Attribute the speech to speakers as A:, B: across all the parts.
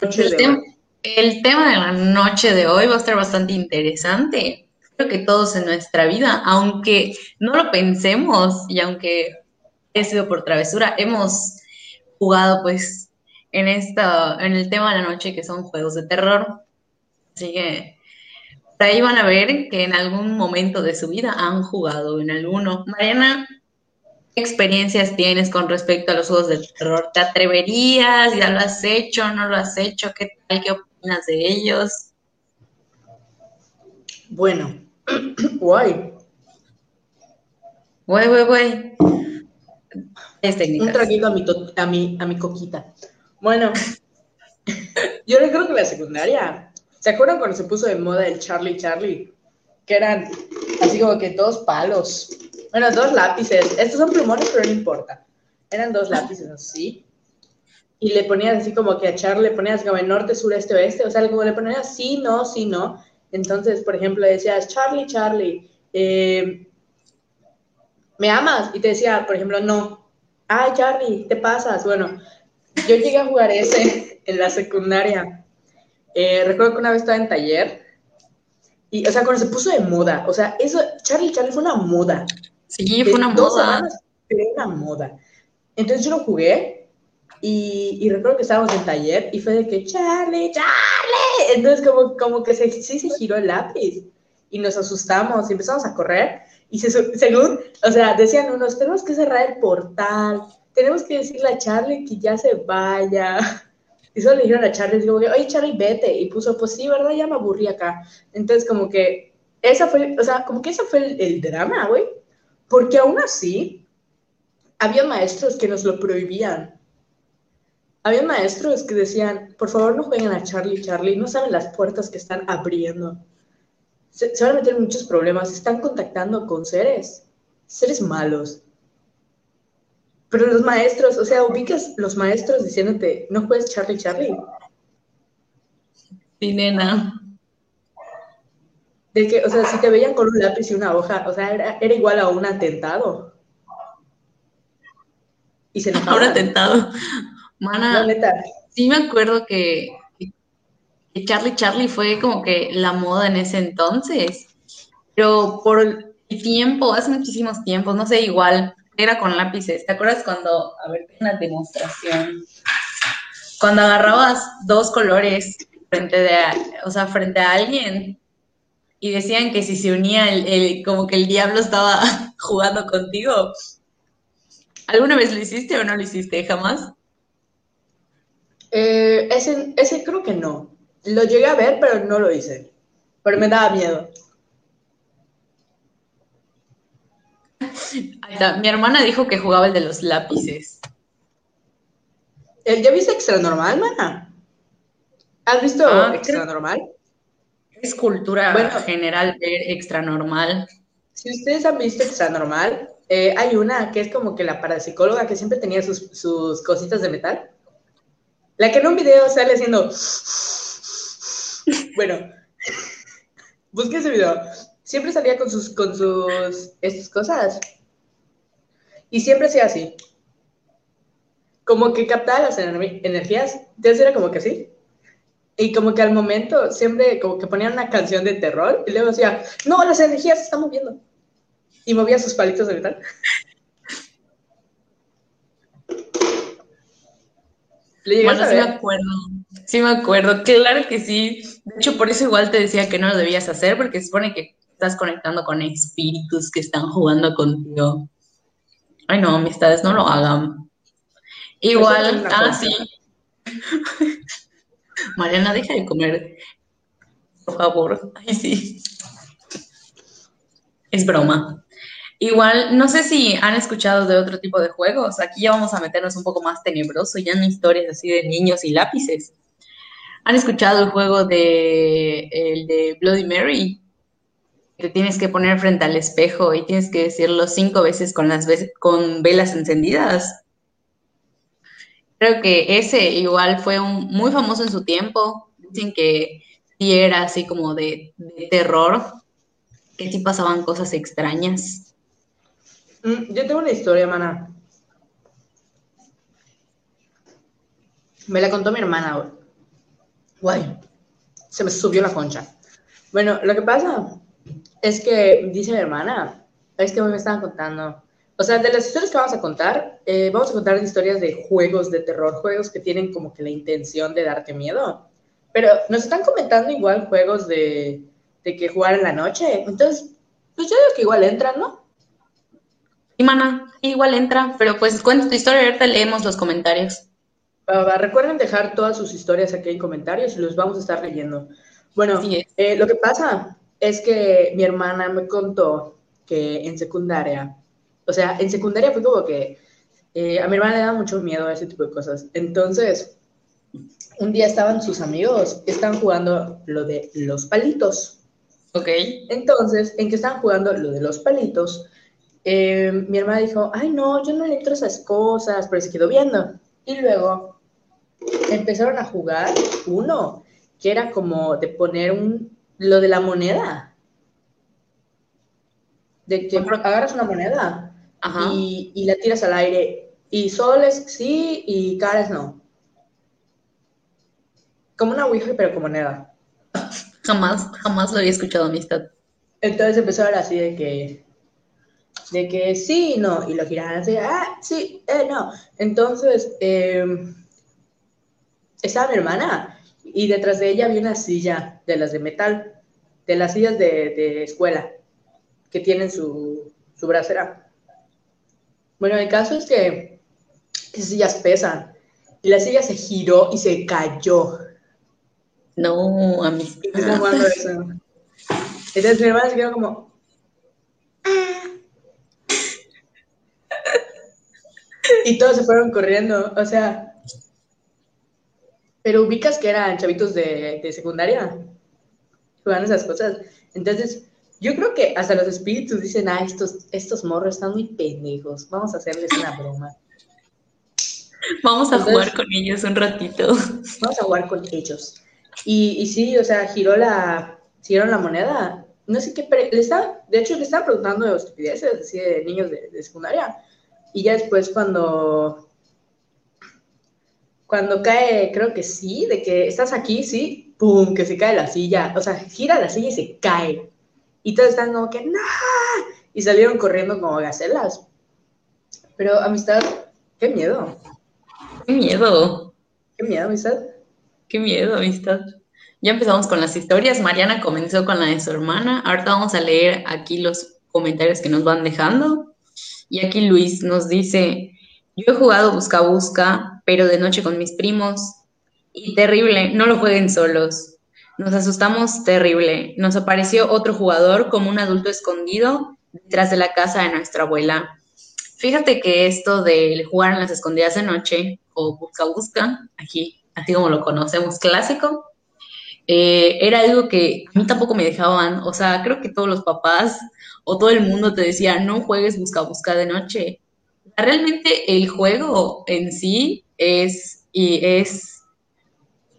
A: El, el tema de la noche de hoy va a estar bastante interesante. Creo que todos en nuestra vida, aunque no lo pensemos y aunque he sido por travesura, hemos jugado pues en esta, en el tema de la noche que son juegos de terror. Así que por ahí van a ver que en algún momento de su vida han jugado en alguno. Mariana, ¿qué experiencias tienes con respecto a los juegos de terror? ¿Te atreverías? ¿Ya lo has hecho? ¿No lo has hecho? ¿Qué tal? ¿Qué opinas de ellos?
B: Bueno, guay.
A: Guay, guay, guay.
B: Un traguito a mi, a mi, a mi coquita. Bueno, yo creo que la secundaria. ¿Se acuerdan cuando se puso de moda el Charlie Charlie? Que eran así como que dos palos. Bueno, dos lápices. Estos son plumones, pero no importa. Eran dos lápices así. Y le ponías así como que a Charlie le ponías como en norte, sur, este, oeste. O sea, como le ponías sí, no, sí, no. Entonces, por ejemplo, decías, Charlie, Charlie, eh, ¿me amas? Y te decía, por ejemplo, no ay, Charlie, te pasas. Bueno, yo llegué a jugar ese en la secundaria. Eh, recuerdo que una vez estaba en taller y, o sea, cuando se puso de moda, o sea, eso, Charlie, Charlie fue una moda.
A: Sí, fue una moda.
B: pero una moda. Entonces yo lo jugué y, y, recuerdo que estábamos en taller y fue de que, Charlie, Charlie. Entonces como, como que se, sí se giró el lápiz y nos asustamos y empezamos a correr y según, o sea, decían unos, tenemos que cerrar el portal, tenemos que decirle a Charlie que ya se vaya. Y solo le dijeron a Charlie, digo, oye Charlie, vete. Y puso, pues sí, ¿verdad? Ya me aburrí acá. Entonces, como que, esa fue, o sea, como que ese fue el, drama, güey. Porque aún así, había maestros que nos lo prohibían. Había maestros que decían, por favor no jueguen a Charlie, Charlie, no saben las puertas que están abriendo se, van a meter muchos problemas. Están contactando con seres, seres malos. Pero los maestros, o sea, ubicas los maestros diciéndote, no juegues Charlie Charlie.
A: Sí, nena.
B: De que, o sea, si te veían con un lápiz y una hoja, o sea, era, igual a un atentado.
A: Y se Un atentado. Mana, sí me acuerdo que Charlie Charlie fue como que la moda en ese entonces, pero por el tiempo, hace muchísimos tiempos, no sé, igual, era con lápices. ¿Te acuerdas cuando, a ver, una demostración? Cuando agarrabas dos colores frente de, o sea, frente a alguien y decían que si se unía el, como que el diablo estaba jugando contigo. ¿Alguna vez lo hiciste o no lo hiciste? ¿Jamás?
B: Eh, ese, ese creo que no. Lo llegué a ver, pero no lo hice. Pero me daba miedo.
A: Mi hermana dijo que jugaba el de los lápices.
B: ¿Ya viste Extra Normal, mana? ¿Has visto ah, Extra Normal?
A: Es cultura general ver Extra Normal.
B: Si ustedes han visto Extra Normal, eh, hay una que es como que la parapsicóloga que siempre tenía sus, sus cositas de metal. La que en un video sale haciendo bueno, busqué ese video. Siempre salía con sus, con sus, estas cosas. Y siempre hacía así. Como que captaba las energías. Entonces era como que así. Y como que al momento siempre como que ponían una canción de terror y luego decía, no, las energías se están moviendo. Y movía sus palitos de metal.
A: bueno, sí me acuerdo. Sí me acuerdo, claro que sí. De hecho, por eso igual te decía que no lo debías hacer, porque se supone que estás conectando con espíritus que están jugando contigo. Ay, no, amistades, no lo hagan. Igual, ah, sí. Mariana, deja de comer. Por favor. Ay, sí. Es broma. Igual, no sé si han escuchado de otro tipo de juegos. Aquí ya vamos a meternos un poco más tenebroso, ya en historias así de niños y lápices. ¿Han escuchado el juego de el de Bloody Mary? Te tienes que poner frente al espejo y tienes que decirlo cinco veces con las con velas encendidas. Creo que ese igual fue un, muy famoso en su tiempo. Dicen que sí era así como de, terror, que sí pasaban cosas extrañas.
B: Mm, yo tengo una historia, mana. Me la contó mi hermana, Guay, se me subió la concha. Bueno, lo que pasa es que, dice mi hermana, es que hoy me estaban contando, o sea, de las historias que vamos a contar, eh, vamos a contar historias de juegos de terror, juegos que tienen como que la intención de darte miedo. Pero nos están comentando igual juegos de, de que jugar en la noche. Entonces, pues yo digo que igual entran, ¿no?
A: Y mana, igual entra, pero pues cuenta tu historia ahorita leemos los comentarios.
B: recuerden dejar todas sus historias aquí en comentarios y los vamos a estar leyendo. Bueno, eh, lo que pasa es que mi hermana me contó que en secundaria, o sea, en secundaria fue como que eh, a mi hermana le da mucho miedo a ese tipo de cosas. Entonces, un día estaban sus amigos, estaban jugando lo de los palitos.
A: Ok.
B: Entonces, en que estaban jugando lo de los palitos, eh, mi hermana dijo, ay no, yo no le entro esas cosas, pero se quedó viendo. Y luego empezaron a jugar uno, que era como de poner un, lo de la moneda. De que agarras una moneda y, y la tiras al aire. Y soles sí y caras no. Como una Ouija, pero como moneda.
A: Jamás, jamás lo había escuchado, amistad.
B: Entonces empezó a hablar así de que, de que sí, no, y lo giraban así, ah, sí, eh, no. Entonces, eh, estaba mi hermana y detrás de ella había una silla de las de metal, de las sillas de, escuela, que tienen su, su bracera. Bueno, el caso es que esas sillas pesan y la silla se giró y se cayó.
A: No, a mí.
B: Entonces mi hermana se quedó como. Ah". y todos se fueron corriendo, o sea. Pero ubicas que eran chavitos de, de secundaria jugando esas cosas. Entonces, yo creo que hasta los espíritus dicen, ah, estos, estos morros están muy pendejos, vamos a hacerles una broma.
A: Vamos a jugar con ellos un ratito.
B: Vamos a jugar con ellos. Y, y sí, o sea, giró la, giraron la moneda. No sé qué, le estaba, de hecho le estaba preguntando de estupideces, así de niños de, secundaria. Y ya después cuando, cuando cae, creo que sí, de que estás aquí, sí, pum, que se cae la silla. O sea, gira la silla y se cae. Y todos están como que, ¡no! Y salieron corriendo como gacelas. Pero, amistad, qué miedo.
A: Qué miedo.
B: Qué miedo, amistad.
A: Qué miedo, amistad. Ya empezamos con las historias. Mariana comenzó con la de su hermana. Ahorita vamos a leer aquí los comentarios que nos van dejando. Y aquí Luis nos dice, yo he jugado busca busca, pero de noche con mis primos. Y terrible, no lo jueguen solos. Nos asustamos terrible. Nos apareció otro jugador como un adulto escondido detrás de la casa de nuestra abuela. Fíjate que esto de jugar en las escondidas de noche o busca busca, aquí así como lo conocemos, clásico, eh, era algo que a mí tampoco me dejaban, o sea, creo que todos los papás o todo el mundo te decía, no juegues busca busca de noche. Realmente el juego en sí es, y es,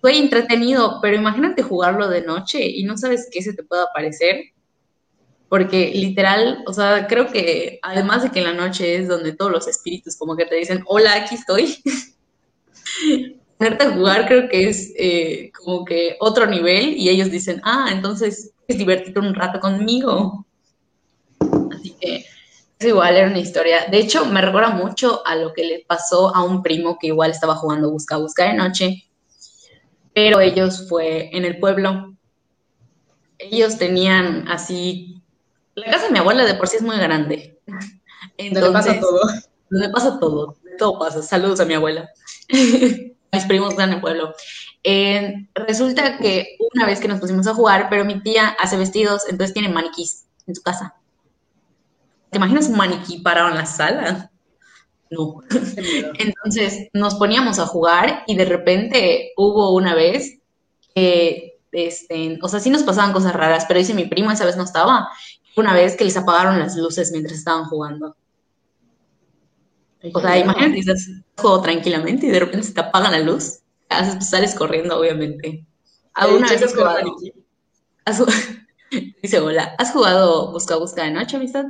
A: fue entretenido, pero imagínate jugarlo de noche y no sabes qué se te puede aparecer. Porque literal, o sea, creo que además de que en la noche es donde todos los espíritus como que te dicen, hola, aquí estoy. ponerte a jugar creo que es eh, como que otro nivel y ellos dicen, ah, entonces es divertirte un rato conmigo. Así que es igual, era una historia. De hecho, me recuerda mucho a lo que le pasó a un primo que igual estaba jugando Busca Busca de noche, pero ellos fue en el pueblo. Ellos tenían así, la casa de mi abuela de por sí es muy grande.
B: Entonces, pasa todo.
A: Donde pasa todo, todo pasa. Saludos a mi abuela. mis primos están en el pueblo. Eh, resulta que una vez que nos pusimos a jugar, pero mi tía hace vestidos, entonces tiene maniquís en su casa. ¿Te imaginas un maniquí parado en la sala? No. Entonces nos poníamos a jugar y de repente hubo una vez que, este, o sea, sí nos pasaban cosas raras, pero dice mi primo, esa vez no estaba, una vez que les apagaron las luces mientras estaban jugando. O sea, imagínate, estás juego tranquilamente y de repente se te apaga la luz, pues, sales corriendo, obviamente. ¿Alguna vez has jugado? Dice, hola, ¿has jugado Busca Busca de noche, amistad?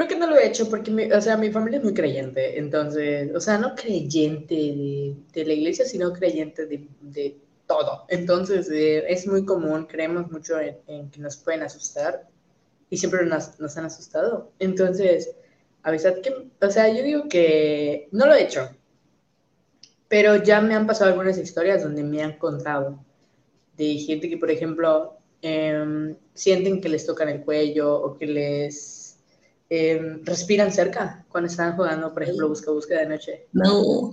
B: Creo que no lo he hecho porque, mi, o sea, mi familia es muy creyente, entonces, o sea, no creyente de, la iglesia, sino creyente de, todo. Entonces, eh, es muy común, creemos mucho en, que nos pueden asustar y siempre nos, nos han asustado. Entonces, avisad que, o sea, yo digo que no lo he hecho, pero ya me han pasado algunas historias donde me han contado de gente que, por ejemplo, em, sienten que les tocan el cuello o que les em, respiran cerca cuando están jugando, por ejemplo, busca busca de noche.
A: No.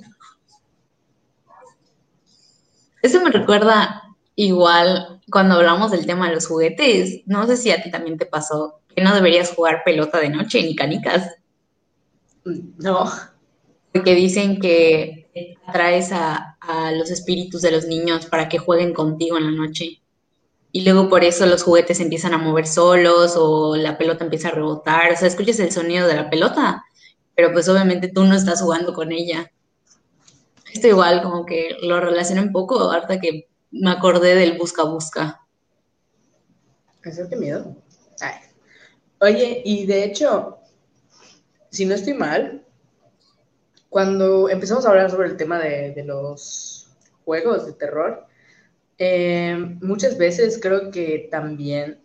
A: Eso me recuerda igual cuando hablamos del tema de los juguetes. No sé si a ti también te pasó que no deberías jugar pelota de noche ni canicas.
B: No.
A: Porque dicen que atraes a, a los espíritus de los niños para que jueguen contigo en la noche. Y luego por eso los juguetes empiezan a mover solos o la pelota empieza a rebotar. O sea, escuchas el sonido de la pelota, pero pues obviamente tú no estás jugando con ella. Esto igual como que lo relacioné un poco, ahorita que me acordé del busca busca.
B: Eso qué miedo. Oye, y de hecho, si no estoy mal, cuando empezamos a hablar sobre el tema de, los juegos de terror, eh, muchas veces creo que también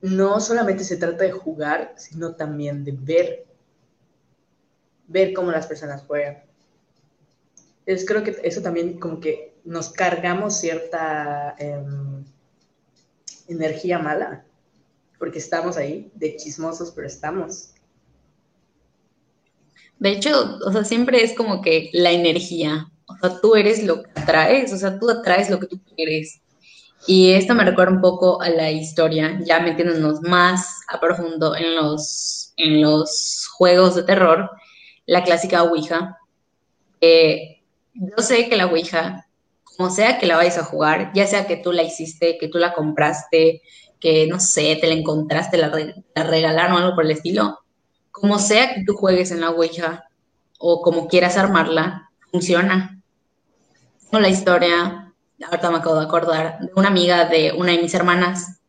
B: no solamente se trata de jugar, sino también de ver, ver cómo las personas juegan. Es, creo que eso también como que nos cargamos cierta em, energía mala, porque estamos ahí, de chismosos, pero estamos.
A: De hecho, o sea, siempre es como que la energía. O sea, tú eres lo que atraes, o sea, tú atraes lo que tú quieres. Y esto me recuerda un poco a la historia, ya metiéndonos más a profundo en los, en los juegos de terror, la clásica Ouija. yo sé que la Ouija, como sea que la vayas a jugar, ya sea que tú la hiciste, que tú la compraste, que no sé, te la encontraste, la, la regalaron o algo por el estilo, como sea que tú juegues en la Ouija o como quieras armarla, funciona. La historia, ahorita me acabo de acordar, de una amiga de una de mis hermanas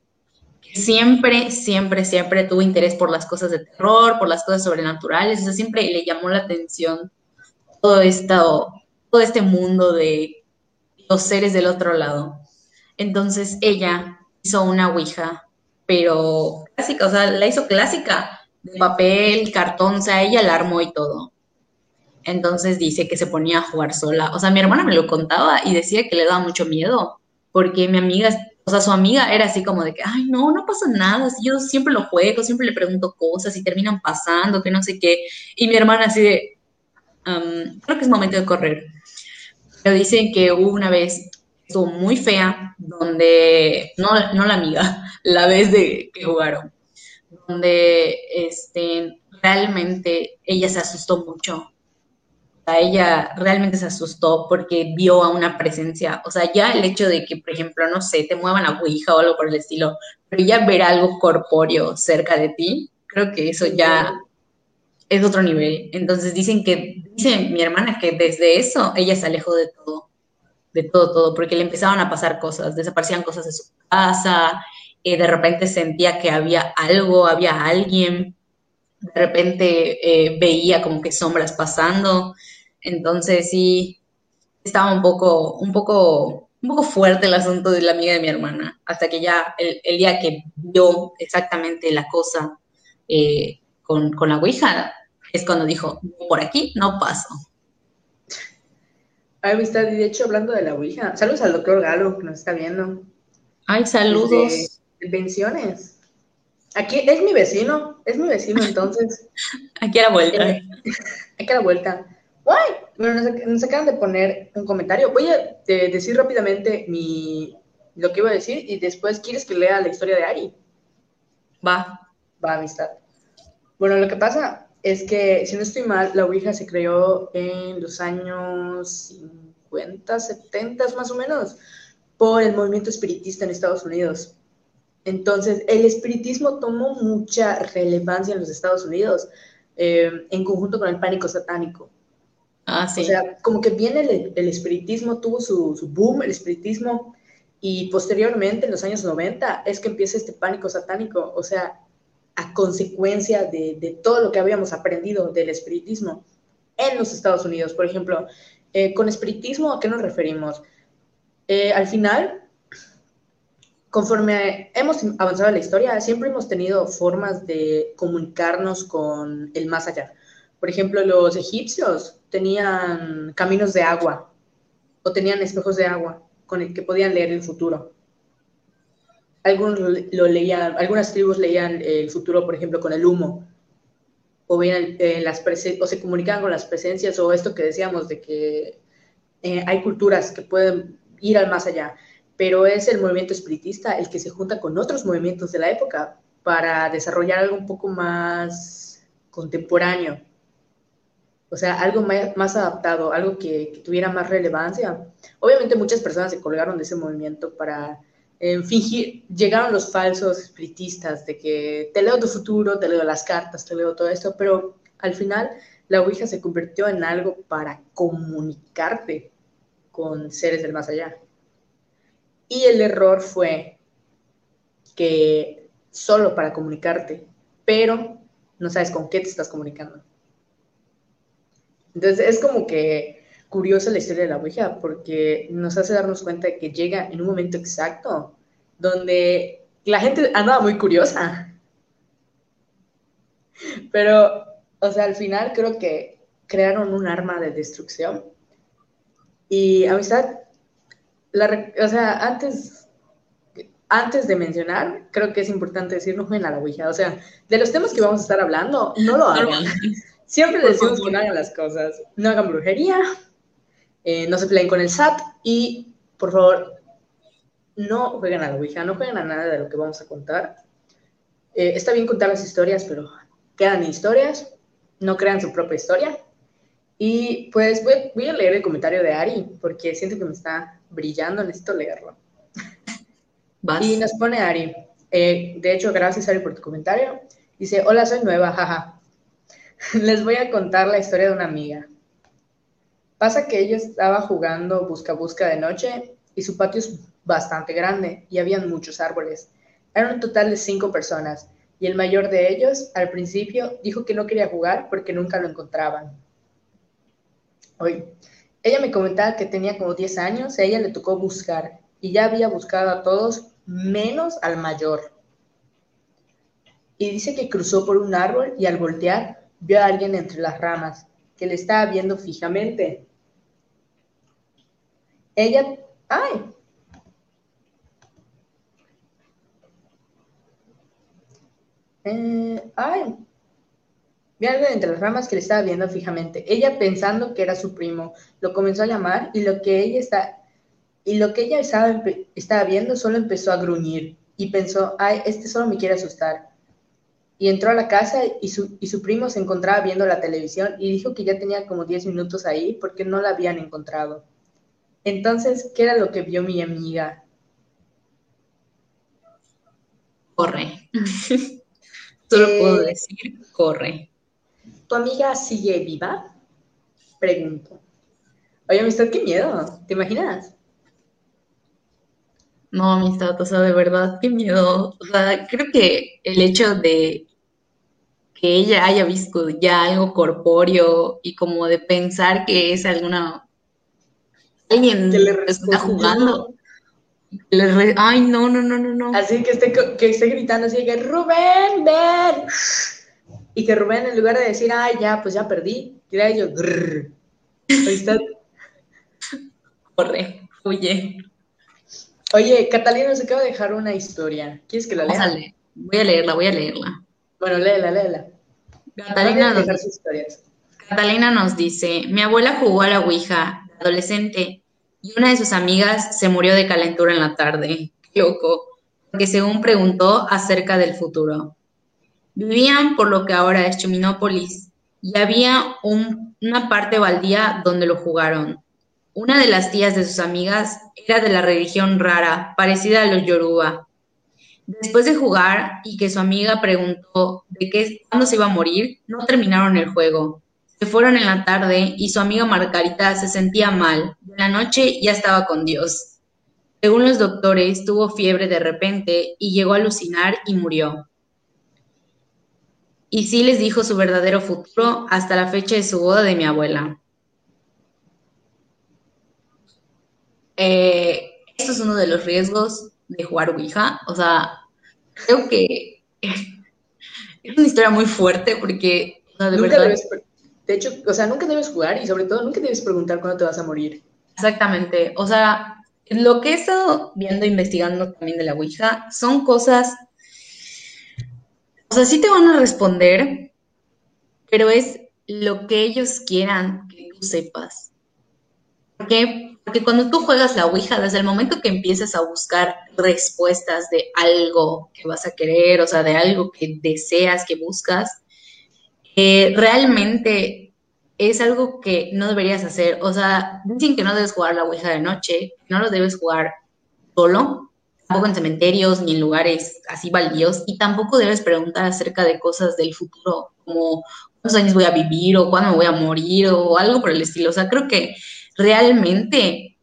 A: que siempre, siempre, siempre tuvo interés por las cosas de terror, por las cosas sobrenaturales, o sea, siempre le llamó la atención todo esto, todo este mundo de los seres del otro lado. Entonces ella hizo una Ouija, pero clásica, o sea, la hizo clásica, de papel, cartón, o sea, ella la armó y todo. Entonces dice que se ponía a jugar sola. O sea, mi hermana me lo contaba y decía que le daba mucho miedo, porque mi amiga, o sea, su amiga era así como de que, ay, no, no pasa nada, yo siempre lo juego, siempre le pregunto cosas y terminan pasando, que no sé qué. Y mi hermana así de, creo que es momento de correr. Pero dicen que hubo una vez, estuvo muy fea, donde, no, no la amiga, la vez de que jugaron donde este, realmente ella se asustó mucho. Ella realmente se asustó porque vio a una presencia. O sea, ya el hecho de que, por ejemplo, no sé, te muevan a Ouija o algo por el estilo, pero ya ver algo corpóreo cerca de ti, creo que eso ya es otro nivel. Entonces dicen que, dice mi hermana que desde eso ella se alejó de todo, de todo, todo, porque le empezaban a pasar cosas, desaparecían cosas de su casa, y de repente sentía que había algo, había alguien, de repente eh, veía como que sombras pasando, entonces sí, estaba un poco, un poco, un poco fuerte el asunto de la amiga de mi hermana, hasta que ya el, día que vio exactamente la cosa eh, con, con la Ouija, es cuando dijo, por aquí no paso.
B: Ay, amistad, y de hecho, hablando de la Ouija, saludos al doctor Galo que nos está viendo.
A: Ay, saludos.
B: Este, Bendiciones. Aquí es mi vecino, es mi vecino entonces.
A: Aquí a la vuelta.
B: Eh, aquí a la vuelta. Guay. Bueno, nos, acaban de poner un comentario. Voy a decir rápidamente mi, lo que iba a decir y después quieres que lea la historia de Ari.
A: Va.
B: Va, amistad. Bueno, lo que pasa es que, si no estoy mal, la Ouija se creó en los años 50, 70 más o menos, por el movimiento espiritista en Estados Unidos. Entonces, el espiritismo tomó mucha relevancia en los Estados Unidos eh, en conjunto con el pánico satánico.
A: Ah, sí.
B: O sea, como que viene el, espiritismo, tuvo su, boom, el espiritismo, y posteriormente, en los años 90, es que empieza este pánico satánico, o sea, a consecuencia de, todo lo que habíamos aprendido del espiritismo en los Estados Unidos. Por ejemplo, eh, con espiritismo, ¿a qué nos referimos? Eh, al final, conforme hemos avanzado en la historia, siempre hemos tenido formas de comunicarnos con el más allá. Por ejemplo, los egipcios tenían caminos de agua o tenían espejos de agua con el que podían leer el futuro. Algunos lo leían, algunas tribus leían el futuro, por ejemplo, con el humo, o veían eh, las o se comunicaban con las presencias, o esto que decíamos de que eh, hay culturas que pueden ir al más allá, pero es el movimiento espiritista el que se junta con otros movimientos de la época para desarrollar algo un poco más contemporáneo, o sea, algo más, adaptado, algo que, tuviera más relevancia. Obviamente muchas personas se colgaron de ese movimiento para fingir, llegaron los falsos espiritistas de que te leo tu futuro, te leo las cartas, te leo todo esto, pero al final la Ouija se convirtió en algo para comunicarte con seres del más allá. Y el error fue que solo para comunicarte, pero no sabes con qué te estás comunicando. Entonces es como que curiosa la historia de la Ouija porque nos hace darnos cuenta de que llega en un momento exacto donde la gente andaba muy curiosa. Pero, o sea, al final creo que crearon un arma de destrucción. Y amistad, la, o sea, antes, antes de mencionar, creo que es importante decir no jueguen a la Ouija. O sea, de los temas que vamos a estar hablando, no lo hagan. Siempre decimos que no hagan las cosas. No hagan brujería, eh, no se peleen con el SAT y, por favor, no jueguen a la Ouija, no jueguen a nada de lo que vamos a contar. Eh, está bien contar las historias, pero quedan historias, no crean su propia historia. Y pues voy, a leer el comentario de Ari, porque siento que me está brillando, necesito leerlo. Y nos pone Ari, eh, de hecho, gracias Ari por tu comentario. Dice, hola, soy nueva, jaja. Les voy a contar la historia de una amiga. Pasa que ella estaba jugando busca busca de noche y su patio es bastante grande y habían muchos árboles. Eran un total de cinco personas y el mayor de ellos al principio dijo que no quería jugar porque nunca lo encontraban. Hoy, ella me comentaba que tenía como 10 años, a ella le tocó buscar y ya había buscado a todos menos al mayor. Y dice que cruzó por un árbol y al voltear vio a alguien entre las ramas que le estaba viendo fijamente. Ella, ay, eh, ay, vio a alguien entre las ramas que le estaba viendo fijamente. Ella pensando que era su primo, lo comenzó a llamar y lo que ella está y lo que ella estaba, estaba viendo solo empezó a gruñir y pensó, ay, este solo me quiere asustar y entró a la casa y su, y su primo se encontraba viendo la televisión y dijo que ya tenía como 10 minutos ahí porque no la habían encontrado. Entonces, ¿qué era lo que vio mi amiga?
A: Corre. Solo puedo eh, decir, corre.
B: ¿Tu amiga sigue viva? Pregunto. Oye, amistad, qué miedo. ¿Te imaginas?
A: No, amistad, o sea, de verdad, qué miedo. O sea, creo que el hecho de que ella haya visto ya algo corpóreo y como de pensar que es alguna alguien que le está jugando. Ay, no, no, no, no, no.
B: Así que esté, que esté gritando así que Rubén, ven. Y que Rubén en lugar de decir, ay, ya, pues ya perdí, dirá yo, Ahí está.
A: Corre, huye.
B: Oye, Catalina nos acaba de dejar una historia. ¿Quieres que la lea?
A: Voy a leerla, voy a leerla.
B: Bueno, léela, léela.
A: Catalina nos, Catalina nos dice, mi abuela jugó a la Ouija, adolescente, y una de sus amigas se murió de calentura en la tarde. Qué loco, porque según preguntó acerca del futuro. Vivían por lo que ahora es Chuminópolis, y había una parte baldía donde lo jugaron. Una de las tías de sus amigas era de la religión rara, parecida a los Yoruba. Después de jugar y que su amiga preguntó de qué, cuándo se iba a morir, no terminaron el juego. Se fueron en la tarde y su amiga Margarita se sentía mal. De la noche ya estaba con Dios. Según los doctores, tuvo fiebre de repente y llegó a alucinar y murió. Y sí les dijo su verdadero futuro hasta la fecha de su boda de mi abuela. Eh, esto es uno de los riesgos de jugar Ouija. O sea, creo que es una historia muy fuerte porque, de
B: nunca Debes, de hecho, o sea, nunca debes jugar y sobre todo nunca debes preguntar cuándo te vas a morir.
A: Exactamente. O sea, lo que he estado viendo, investigando también de la Ouija, son cosas, o sea, sí te van a responder, pero es lo que ellos quieran que tú sepas. ¿Por qué? Porque cuando tú juegas la Ouija, desde el momento que empiezas a buscar respuestas de algo que vas a querer, o sea, de algo que deseas, que buscas, eh, realmente es algo que no deberías hacer. O sea, dicen que no debes jugar la Ouija de noche, no lo debes jugar solo, tampoco en cementerios ni en lugares así baldíos, y tampoco debes preguntar acerca de cosas del futuro, como cuántos años voy a vivir o cuándo me voy a morir o algo por el estilo. O sea, creo que realmente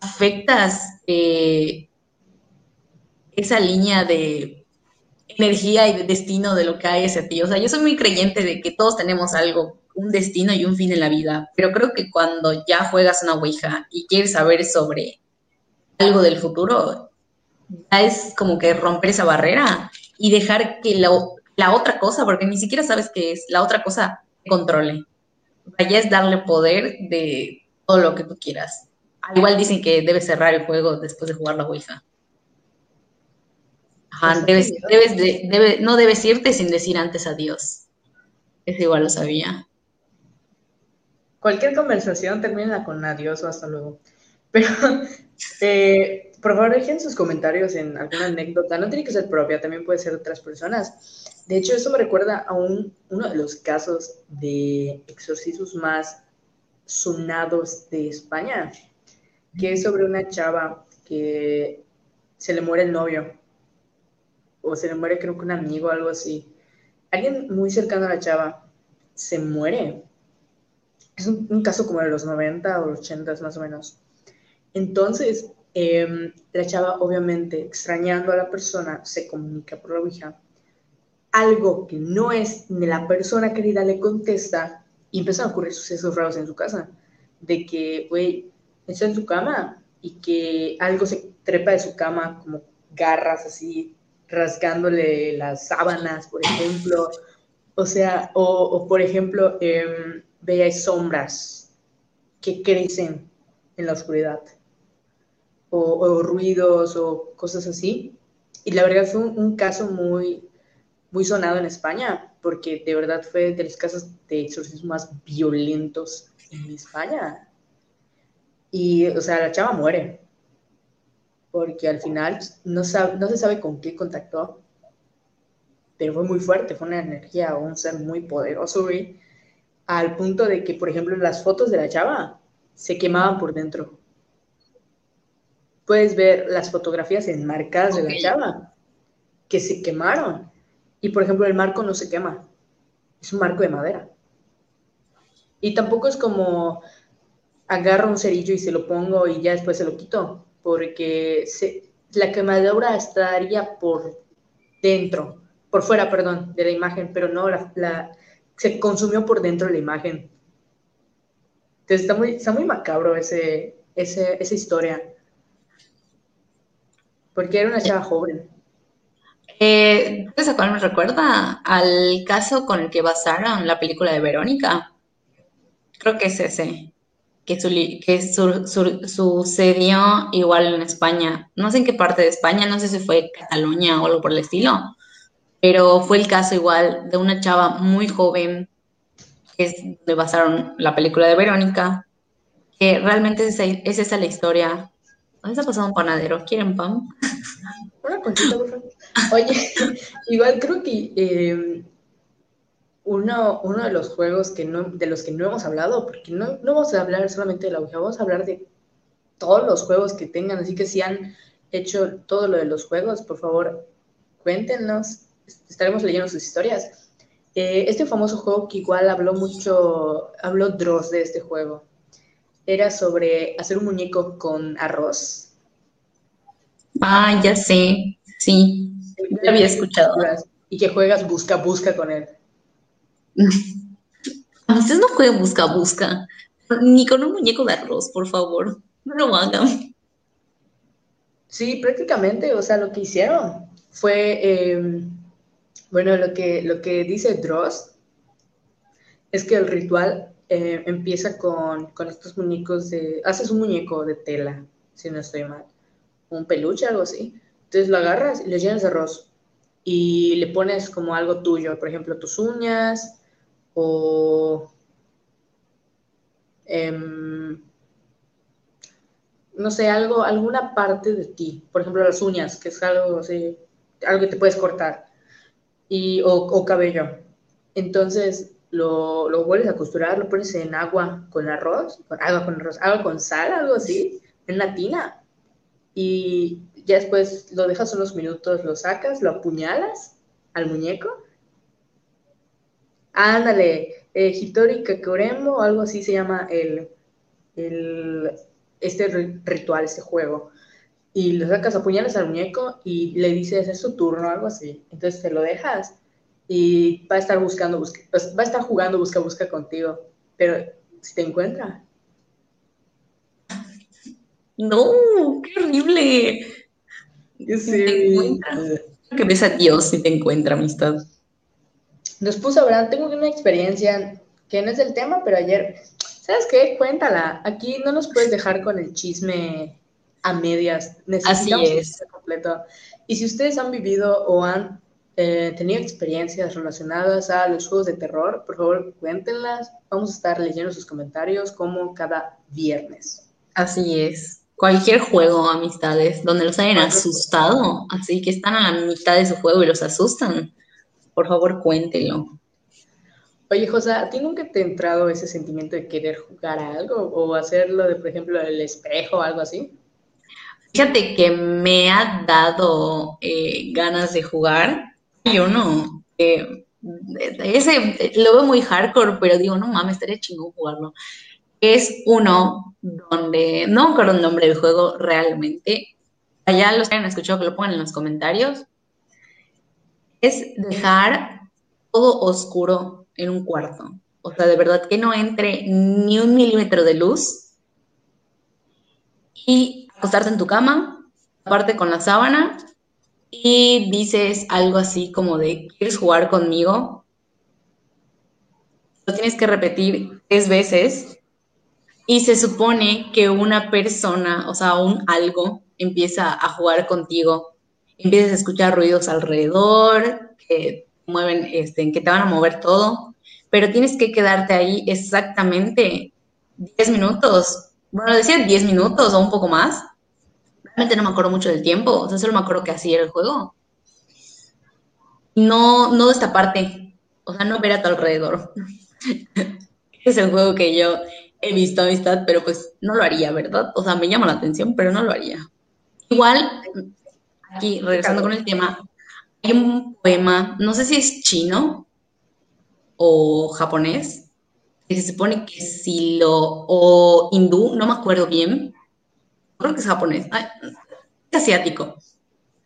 A: afectas eh, esa línea de energía y de destino de lo que hay hacia ti. O sea, yo soy muy creyente de que todos tenemos algo, un destino y un fin en la vida, pero creo que cuando ya juegas una Ouija y quieres saber sobre algo del futuro, ya es como que romper esa barrera y dejar que la, la otra cosa, porque ni siquiera sabes qué es, la otra cosa te controle. Vaya es darle poder de todo lo que tú quieras. igual dicen que debes cerrar el juego después de jugar la Ouija. Ajá, debes, debes no debes irte sin decir antes adiós. Es igual lo sabía.
B: Cualquier conversación termina con adiós o hasta luego. Pero, eh, por favor, dejen sus comentarios en alguna anécdota. No tiene que ser propia, también puede ser otras personas. De hecho, eso me recuerda a un, uno de los casos de exorcismos más sonados de España, que es sobre una chava que se le muere el novio, o se le muere creo que un amigo algo así. Alguien muy cercano a la chava se muere. Es un, caso como de los 90 o 80 más o menos. Entonces, em, la chava obviamente extrañando a la persona se comunica por la Ouija algo que no es ni la persona querida le contesta y empiezan a ocurrir sucesos raros en su casa. De que, güey, está en su cama y que algo se trepa de su cama como garras así, rasgándole las sábanas, por ejemplo. O sea, o, por ejemplo, eh, veía sombras que crecen en la oscuridad. O, ruidos o cosas así. Y la verdad fue un caso muy, muy sonado en España, porque de verdad fue de los casos de exorcismo más violentos en España. Y, o sea, la chava muere, porque al final no, no se sabe con qué contactó, pero fue muy fuerte, fue una energía un ser muy poderoso, güey, al punto de que, por ejemplo, las fotos de la chava se quemaban por dentro. Puedes ver las fotografías enmarcadas de la chava que se quemaron y por ejemplo, el marco no se quema. Es un marco de madera. Y tampoco es como agarro un cerillo y se lo pongo y ya después se lo quito, porque la quemadura estaría por dentro, por fuera, perdón, de la imagen, pero no, la, se consumió por dentro de la imagen. Entonces está muy, está muy macabro ese, esa historia. Porque era una chava joven.
A: Eh, ¿Sabes a cuál me recuerda? Al caso con el que basaron la película de Verónica. Creo que es ese, que, sucedió igual en España. No sé en qué parte de España, no sé si fue Cataluña o algo por el estilo, pero fue el caso igual de una chava muy joven, que es donde basaron la película de Verónica, que realmente es esa, es esa la historia. ¿Dónde está pasando un panadero? ¿Quieren pan?
B: Una conchita, por favor. Oye, igual creo que eh, uno, uno de los juegos que no, de los que no hemos hablado, porque no, no vamos a hablar solamente de la Ouija, vamos a hablar de todos los juegos que tengan, así que si han hecho todo lo de los juegos, por favor, cuéntenos, estaremos leyendo sus historias. Eh, este famoso juego que igual habló mucho, habló Dross de este juego, era sobre hacer un muñeco con arroz.
A: Ah, ya sé, sí ya había escuchado.
B: Y que juegas busca, busca con él.
A: Ustedes no jueguen busca, busca. Ni con un muñeco de arroz, por favor. No lo hagan.
B: Sí, prácticamente, o sea, lo que hicieron fue, em, bueno, lo que, lo que dice Dross es que el ritual eh, empieza con, con, estos muñecos de, haces un muñeco de tela, si no estoy mal, un peluche, algo así. Entonces lo agarras y lo llenas de arroz y le pones como algo tuyo, por ejemplo, tus uñas o... Em, no sé, algo, alguna parte de ti, por ejemplo, las uñas, que es algo así, algo que te puedes cortar, y, o, cabello. Entonces lo, lo, vuelves a costurar, lo pones en agua con arroz, con agua con arroz, agua con sal, algo así, en la tina. Y ya después lo dejas unos minutos, lo sacas, lo apuñalas al muñeco. Ándale, eh, Hitori Kakuremo, algo así se llama el, el este ritual, este juego. Y lo sacas, apuñalas al muñeco y le dices, es su turno, algo así. Entonces te lo dejas y va a estar buscando, busca, pues, va a estar jugando busca, busca contigo. Pero si te encuentra.
A: No, qué horrible. Sí. Que ves a Dios si te encuentra, amistad.
B: Nos puso tengo una experiencia que no es del tema, pero ayer ¿Sabes qué? Cuéntala. Aquí no nos puedes dejar con el chisme a medias.
A: Necesitamos Así es.
B: completo. Y si ustedes han vivido o han eh, tenido experiencias relacionadas a los juegos de terror, por favor cuéntenlas. Vamos a estar leyendo sus comentarios como cada viernes.
A: Así es. Cualquier juego, amistades, donde los hayan asustado, así que están a la mitad de su juego y los asustan, por favor cuéntenlo.
B: Oye, José, ¿a ti nunca te ha entrado ese sentimiento de querer jugar a algo o hacerlo de, por ejemplo, el espejo o algo así?
A: Fíjate que me ha dado eh, ganas de jugar. Yo no. Eh, ese lo veo muy hardcore, pero digo, no mames, estaría chingón jugarlo. Es uno donde, no me acuerdo el nombre del juego realmente. Allá los que han escuchado que lo pongan en los comentarios. Es dejar todo oscuro en un cuarto. O sea, de verdad que no entre ni un milímetro de luz. Y acostarte en tu cama, aparte con la sábana, y dices algo así como de, ¿quieres jugar conmigo? Lo tienes que repetir tres veces y se supone que una persona, o sea, un algo, empieza a jugar contigo. Empiezas a escuchar ruidos alrededor, que mueven, este, que te van a mover todo pero tienes que quedarte ahí exactamente 10 minutos. Bueno, decía 10 minutos o un poco más. Realmente no me acuerdo mucho del tiempo, o sea, solo me acuerdo que así era el juego. No, no de esta parte, o sea, no ver a tu alrededor. es el juego que yo he visto amistad, pero pues no lo haría, ¿verdad? O sea, me llama la atención, pero no lo haría. Igual, aquí regresando con el tema, hay un poema, no sé si es chino, o japonés, que se supone que si lo, o hindú, no me acuerdo bien, creo que es japonés, es asiático,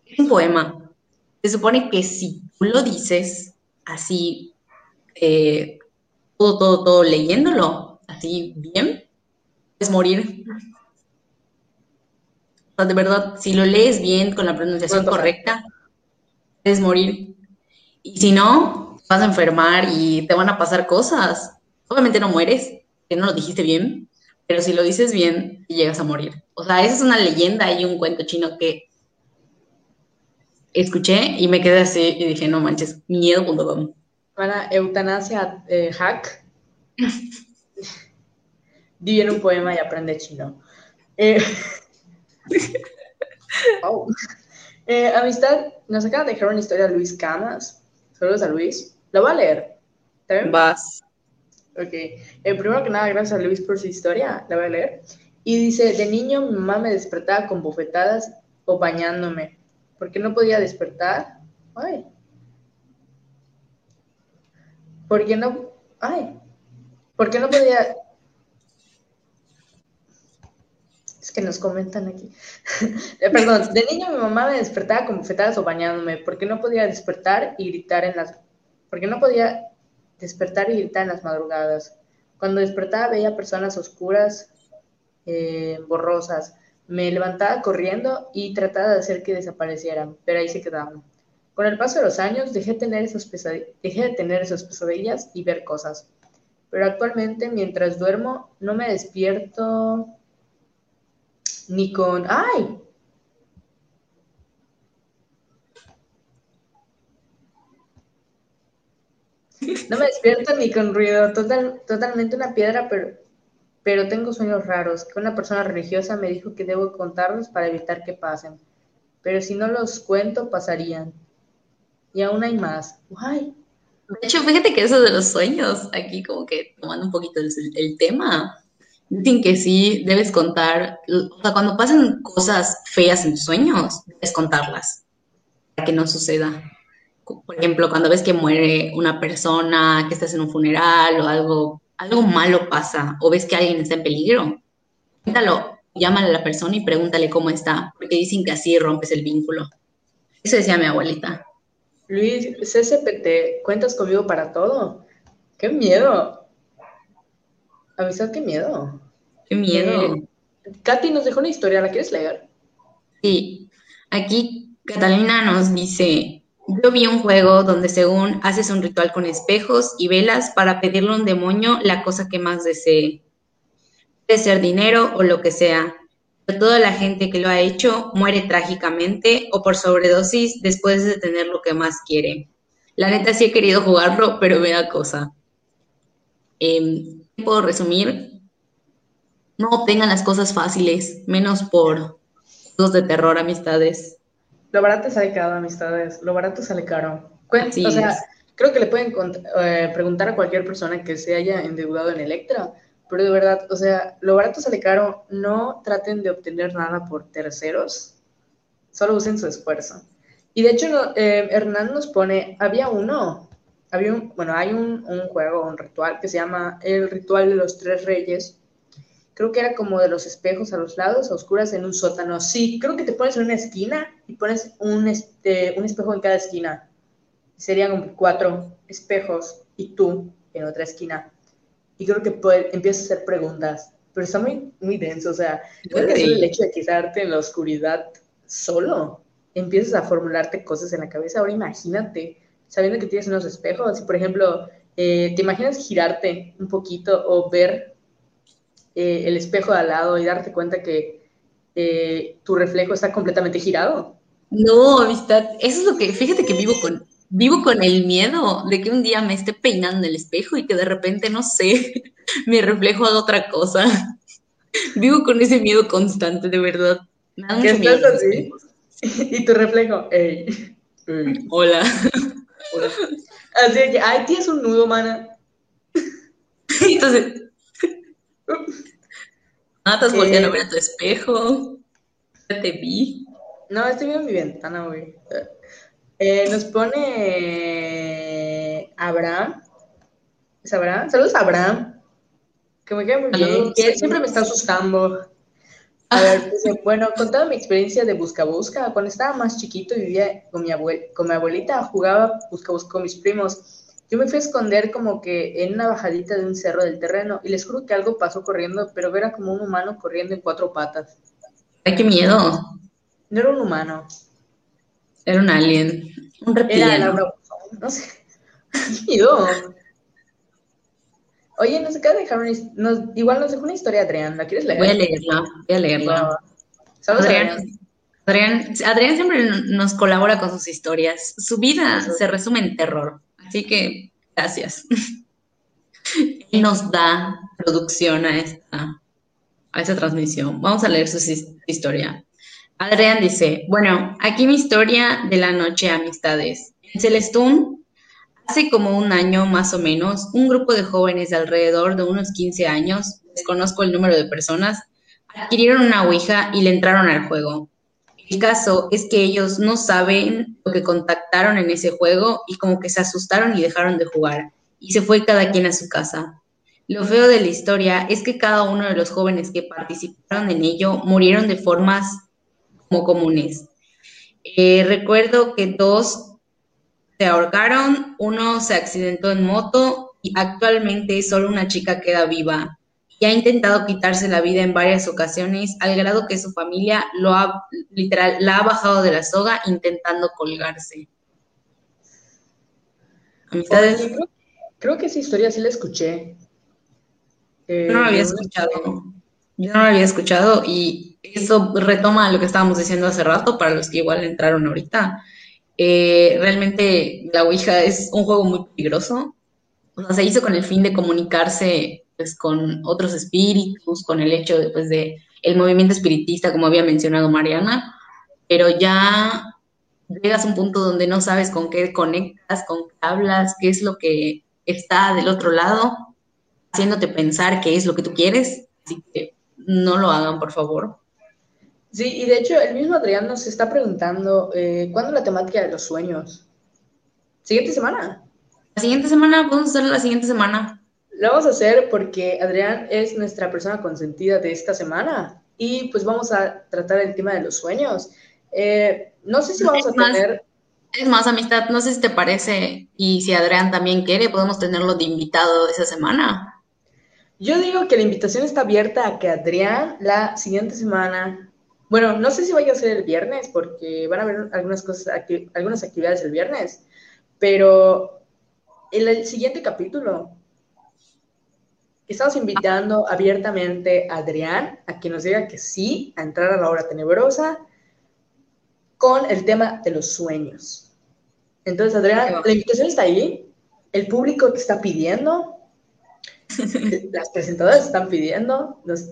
A: es un poema. Se supone que si tú lo dices así, eh, todo, todo, todo leyéndolo, así bien, puedes morir. O sea, de verdad, si lo lees bien, con la pronunciación correcta, puedes morir. Y si no, vas a enfermar y te van a pasar cosas. Obviamente no mueres, que no lo dijiste bien, pero si lo dices bien, llegas a morir. O sea, esa es una leyenda y un cuento chino que escuché y me quedé así y dije, no manches, miedo.com.
B: Para eutanasia eh, hack, di un poema y aprende chino. Eh, eh, amistad, nos acaba de dejar una historia Luis Camas. Saludos a Luis. Lo voy a leer.
A: ¿Está bien? Vas.
B: Ok. Eh, primero que nada, gracias a Luis por su historia. La voy a leer. Y dice, de niño mi mamá me despertaba con bofetadas o bañándome. porque no podía despertar? Ay. ¿Por no? Ay. ¿Por no podía? Es que nos comentan aquí. Eh, perdón, de niño mi mamá me despertaba con bofetadas o bañándome. porque no podía despertar y gritar en las porque no podía despertar y gritar en las madrugadas. Cuando despertaba veía personas oscuras, eh, borrosas. Me levantaba corriendo y trataba de hacer que desaparecieran, pero ahí se quedaban. Con el paso de los años dejé, dejé de tener esas pesadillas y ver cosas. Pero actualmente, mientras duermo, no me despierto ni con... ¡Ay! No me despierto ni con ruido, total, totalmente una piedra, pero, pero tengo sueños raros, una persona religiosa me dijo que debo contarlos para evitar que pasen. Pero si no los cuento, pasarían. Y aún hay más. ¡Ay!
A: De hecho, fíjate que eso de los sueños, aquí como que tomando un poquito el, el tema, dicen que sí, debes contar, o sea, cuando pasan cosas feas en tus sueños, debes contarlas, para que no suceda por ejemplo, cuando ves que muere una persona, que estás en un funeral o algo, algo malo pasa, o ves que alguien está en peligro, cuéntalo, llámale a la persona y pregúntale cómo está, porque dicen que así rompes el vínculo. Eso decía mi abuelita.
B: Luis, CCPT, ¿cuentas conmigo para todo? ¡Qué miedo! Avisad, qué miedo.
A: ¡Qué miedo!
B: Eh, Katy nos dejó una historia, ¿la quieres leer?
A: Sí. Aquí Catalina nos dice, yo vi un juego donde según haces un ritual con espejos y velas para pedirle a un demonio la cosa que más desee. Puede ser dinero o lo que sea. Pero toda la gente que lo ha hecho muere trágicamente o por sobredosis después de tener lo que más quiere. La neta sí he querido jugarlo, pero me da cosa. Em, puedo resumir? No tengan las cosas fáciles, menos por de terror, amistades.
B: Lo barato sale caro, amistades. Lo barato sale caro. o sea, creo que le pueden eh, preguntar a cualquier persona que se haya endeudado en Electra, pero de verdad, o sea, lo barato sale caro. No traten de obtener nada por terceros, solo usen su esfuerzo. Y de hecho, eh, Hernán nos pone, había uno, había un, bueno, hay un, un juego, un ritual que se llama el ritual de los tres reyes, creo que era como de los espejos a los lados, a oscuras en un sótano. Sí, creo que te pones en una esquina y pones un, este, un espejo en cada esquina. Serían como cuatro espejos y tú en otra esquina. Y creo que empiezas a hacer preguntas, pero está muy, muy denso. O sea, creo que el hecho de quedarte en la oscuridad solo, empiezas a formularte cosas en la cabeza. Ahora imagínate, sabiendo que tienes unos espejos, y por ejemplo, eh, te imaginas girarte un poquito o ver eh, el espejo de al lado y darte cuenta que eh, tu reflejo está completamente girado.
A: No, amistad, eso es lo que, fíjate que vivo con, vivo con el miedo de que un día me esté peinando el espejo y que de repente, no sé, mi reflejo haga otra cosa. Vivo con ese miedo constante, de verdad.
B: ¿Qué estás así? Y tu reflejo, ey.
A: Hola.
B: Así que, ay, tienes un nudo, mana.
A: Entonces, Ah, estás volviendo a ver a tu espejo. Ya te vi.
B: No, estoy viendo mi ventana, güey. Eh, nos pone Abraham. ¿Es Abraham? Saludos a Abraham. Que me queda muy bien. Que él siempre me está asustando. A ver, dice, bueno, contado mi experiencia de busca busca, cuando estaba más chiquito vivía con mi, con mi abuelita, jugaba busca busca con mis primos yo me fui a esconder como que en una bajadita de un cerro del terreno y les juro que algo pasó corriendo, pero era como un humano corriendo en cuatro patas.
A: ¡Ay, qué miedo!
B: No era un humano.
A: Era un alien. Un reptiliano. Era
B: no sé. ¡Qué miedo! Oye, nos acaba de dejar una, nos, igual nos dejó una historia Adrián, ¿la quieres leer?
A: Voy a leerla, voy a leerla. Adrián, Adrián, Adrián siempre nos colabora con sus historias. Su vida se resume en terror. Así que gracias. Él nos da producción a esta, a esta transmisión. Vamos a leer su historia. Adrián dice, bueno, aquí mi historia de la noche amistades. En Celestún, hace como un año más o menos, un grupo de jóvenes de alrededor de unos 15 años, desconozco el número de personas, adquirieron una Ouija y le entraron al juego. El caso es que ellos no saben lo que contactaron en ese juego y como que se asustaron y dejaron de jugar y se fue cada quien a su casa. Lo feo de la historia es que cada uno de los jóvenes que participaron en ello murieron de formas como comunes. Eh, recuerdo que dos se ahorcaron, uno se accidentó en moto y actualmente solo una chica queda viva. Y ha intentado quitarse la vida en varias ocasiones, al grado que su familia lo ha, literal, la ha bajado de la soga intentando colgarse.
B: Amistades. creo, que esa historia sí la escuché.
A: no la había escuchado. Yo no la había escuchado y eso retoma lo que estábamos diciendo hace rato para los que igual entraron ahorita. Eh, realmente la Ouija es un juego muy peligroso. O sea, se hizo con el fin de comunicarse pues, con otros espíritus, con el hecho de, pues, de el movimiento espiritista, como había mencionado Mariana, pero ya llegas a un punto donde no sabes con qué conectas, con qué hablas, qué es lo que está del otro lado, haciéndote pensar qué es lo que tú quieres. Así que no lo hagan, por favor.
B: Sí, y de hecho el mismo Adrián nos está preguntando, eh, ¿cuándo la temática de los sueños? ¿Siguiente semana?
A: La siguiente semana, podemos hacerlo la siguiente semana.
B: Lo vamos a hacer porque Adrián es nuestra persona consentida de esta semana y pues vamos a tratar el tema de los sueños. Eh, no sé si vamos a tener...
A: Es más, amistad, no sé si te parece y si Adrián también quiere, podemos tenerlo de invitado esa semana.
B: Yo digo que la invitación está abierta a que Adrián la siguiente semana bueno, no sé si vaya a ser el viernes, porque van a haber algunas cosas, algunas actividades el viernes, pero en el siguiente capítulo estamos invitando abiertamente a Adrián a que nos diga que sí, a entrar a la hora tenebrosa con el tema de los sueños. Entonces, Adrián, la invitación está ahí, el público te está pidiendo, las presentadoras están pidiendo, los,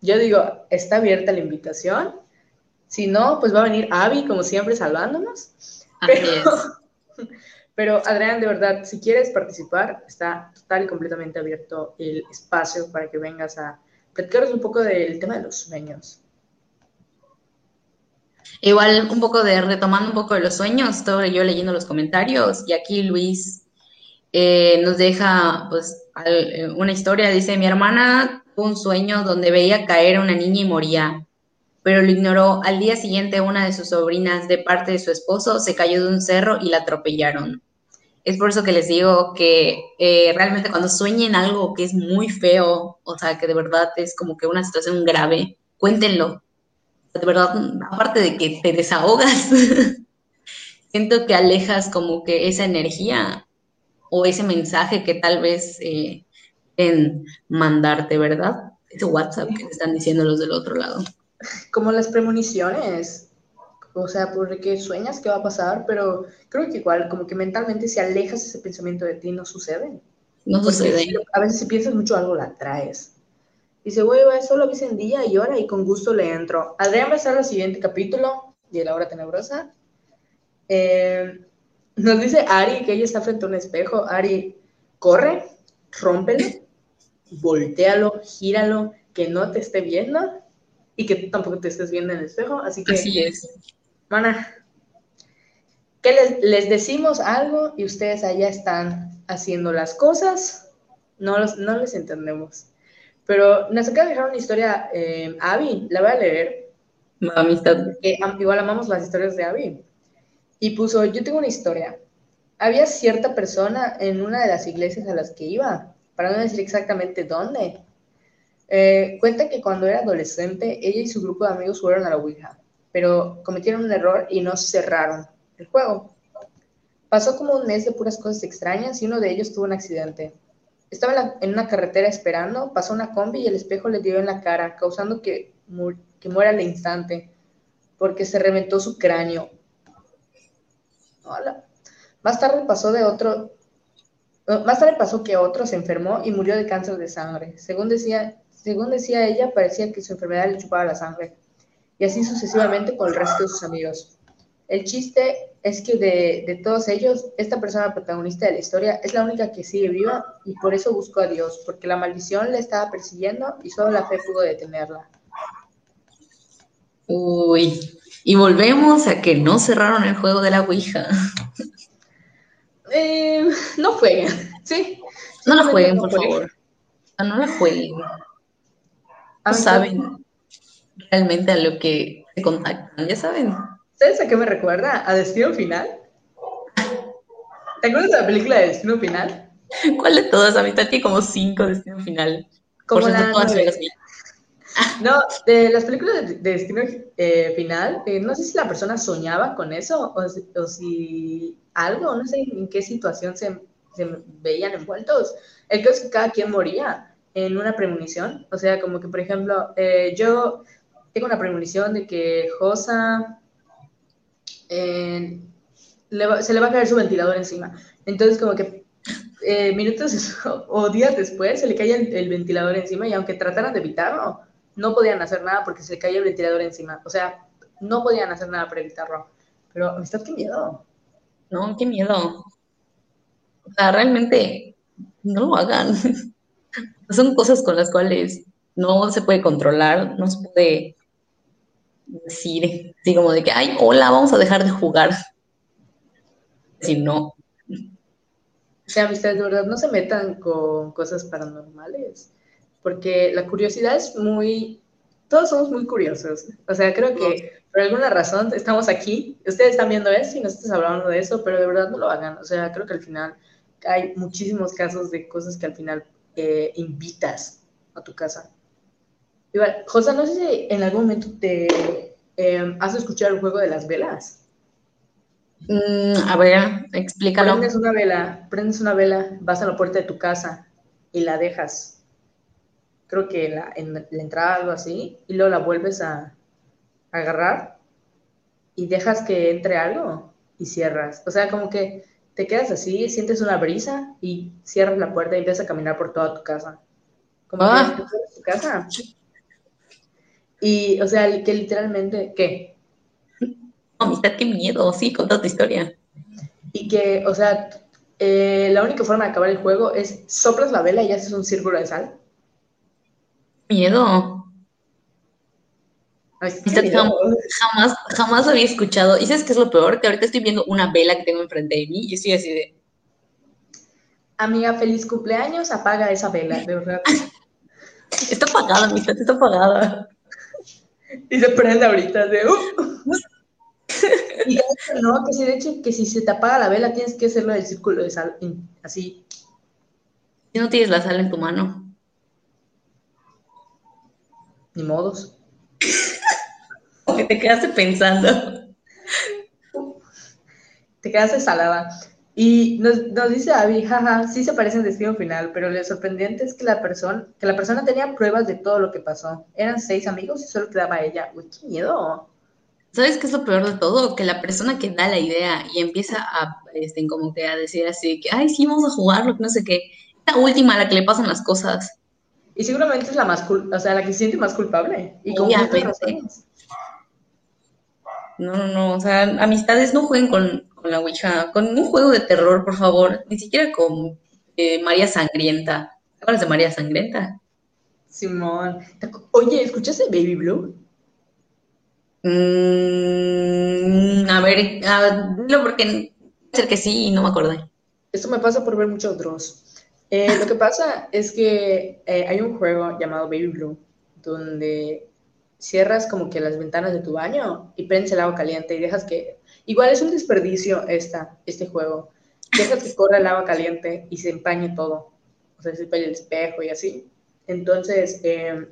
B: yo digo, está abierta la invitación. Si no, pues va a venir Avi, como siempre, salvándonos. Pero, Adrián, de verdad, si quieres participar, está total y completamente abierto el espacio para que vengas a platicaros un poco del tema de los sueños.
A: Igual, un poco de, retomando un poco de los sueños, estoy yo leyendo los comentarios y aquí Luis eh, nos deja pues eh, una historia, dice, mi hermana un sueño donde veía caer a una niña y moría, pero lo ignoró. Al día siguiente, una de sus sobrinas, de parte de su esposo, se cayó de un cerro y la atropellaron. Es por eso que les digo que eh, realmente cuando sueñen algo que es muy feo, o sea, que de verdad es como que una situación grave, cuéntenlo. De verdad, aparte de que te desahogas, siento que alejas como que esa energía o ese mensaje que tal vez eh, en mandarte, ¿verdad? Ese WhatsApp que te están diciendo los del otro lado.
B: Como las premoniciones, o sea, porque sueñas que va a pasar, pero creo que igual, como que mentalmente si alejas ese pensamiento de ti, no sucede.
A: No sucede.
B: a veces si piensas mucho algo, la traes. Dice, güey, solo avisa en día y hora y con gusto le entro. Adrián va a estar el siguiente capítulo de La Hora Tenebrosa. Eh, nos dice Ari que ella está frente a un espejo. Ari, corre, rómpelo voltealo, gíralo, que no te esté viendo y que tú tampoco te estés viendo en el espejo. Así que,
A: Así es.
B: Mana, que les, les, decimos algo y ustedes allá están haciendo las cosas, no, los, no les entendemos. Pero nos acaba de dejar una historia, eh, Abby, la voy a leer.
A: Amistad.
B: Que, igual amamos las historias de Abby. Y puso, yo tengo una historia. Había cierta persona en una de las iglesias a las que iba para no decir exactamente dónde. Eh, cuenta que cuando era adolescente, ella y su grupo de amigos fueron a la Ouija, pero cometieron un error y no cerraron el juego. Pasó como un mes de puras cosas extrañas y uno de ellos tuvo un accidente. Estaba en, una carretera esperando, pasó una combi y el espejo le dio en la cara, causando que, que muera al instante, porque se reventó su cráneo. Hola. Más tarde pasó de otro, más tarde pasó que otro se enfermó y murió de cáncer de sangre. Según decía, según decía ella, parecía que su enfermedad le chupaba la sangre. Y así sucesivamente con el resto de sus amigos. El chiste es que de, de, todos ellos, esta persona protagonista de la historia es la única que sigue viva y por eso buscó a Dios, porque la maldición le estaba persiguiendo y solo la fe pudo detenerla.
A: Uy, y volvemos a que no cerraron el juego de la Ouija.
B: Eh, no jueguen, ¿sí?
A: No lo jueguen, por favor. No lo jueguen. No saben realmente a lo que se contactan, ya saben.
B: ¿Sabes a qué me recuerda? ¿A Destino Final? ¿Te acuerdas de la película de Destino Final?
A: ¿Cuál de todas? A mí tiene como cinco Destino Final.
B: Como
A: Por cierto, todas mías.
B: No, de las películas de, de Destino eh, Final, eh, no sé si la persona soñaba con eso o si, o si algo, no sé en qué situación se, se veían envueltos. El caso es que cada quien moría en una premonición. O sea, como que, por ejemplo, eh, yo tengo una premonición de que Josa eh, se le va a caer su ventilador encima. Entonces, como que eh, minutos o días después se le caía el, el ventilador encima y aunque trataran de evitarlo, no podían hacer nada porque se le caía el ventilador encima. O sea, no podían hacer nada para evitarlo. Pero, amistad, qué miedo.
A: No, qué miedo. O sea, realmente no lo hagan. Son cosas con las cuales no se puede controlar, no se puede decir, así como de que, ay, hola, vamos a dejar de jugar. Si no,
B: O sea, amistades, de verdad, no se metan con cosas paranormales. Porque la curiosidad es muy... Todos somos muy curiosos. O sea, creo que por alguna razón estamos aquí. Ustedes están viendo esto y nosotros hablando de eso, pero de verdad no lo hagan. O sea, creo que al final hay muchísimos casos de cosas que al final eh, invitas a tu casa. Igual, José, no sé si en algún momento te eh, has escuchado el juego de las velas.
A: Mm, a ver, explícalo.
B: Prendes una vela, prendes una vela, vas a la puerta de tu casa y la dejas. Creo que la, en la entrada algo así, y luego la vuelves a, a agarrar y dejas que entre algo y cierras. O sea, como que te quedas así, sientes una brisa y cierras la puerta y empiezas a caminar por toda tu casa. Como
A: Ah.
B: que tu casa. Y, o sea, que literalmente, ¿qué?
A: Amistad, qué miedo, sí, conta tu historia.
B: Y que, o sea, eh, la única forma de acabar el juego es soplas la vela y haces un círculo de sal.
A: Miedo.
B: Ay,
A: Amistad,
B: miedo.
A: jamás, jamás había escuchado. ¿Y sabes qué es lo peor? Que ahorita estoy viendo una vela que tengo enfrente de mí y estoy así de,
B: Amiga, feliz cumpleaños, apaga esa vela, de verdad.
A: está apagada, amistad, está apagada.
B: Y se prende ahorita de "Uh". Y de hecho, no, que si de hecho que si se te apaga la vela tienes que hacerlo del círculo de sal, en- así.
A: Si no tienes la sal en tu mano.
B: Ni modos.
A: Que te quedaste pensando.
B: Te quedas salada. Y nos, nos dice Abby, jaja, sí se parecen destino final, pero lo sorprendente es que la persona, que la persona tenía pruebas de todo lo que pasó. Eran seis amigos y solo quedaba ella. Uy, qué miedo.
A: ¿Sabes qué es lo peor de todo? Que la persona que da la idea y empieza a, este, como que a decir así, que, ay, sí, vamos a jugarlo, que no sé qué. Es la última a la que le pasan las cosas.
B: Y seguramente es la más cul- o sea, la que se siente más culpable. Y con
A: Obviamente. No, no, no, o sea, amistades no jueguen con, con la Ouija, con un juego de terror, por favor, ni siquiera con eh, María Sangrienta. ¿Te acuerdas de María Sangrienta?
B: Simón. ¿Te acu- Oye, ¿escuchaste Baby Blue?
A: Mm, a ver, dilo porque puede ser que sí y no me acordé.
B: Esto me pasa por ver muchos Dross. Eh, lo que pasa es que eh, hay un juego llamado Baby Blue, donde cierras como que las ventanas de tu baño y prendes el agua caliente y dejas que... Igual es un desperdicio esta, este juego. Dejas que corra el agua caliente y se empañe todo. O sea, se empañe el espejo y así. Entonces, eh,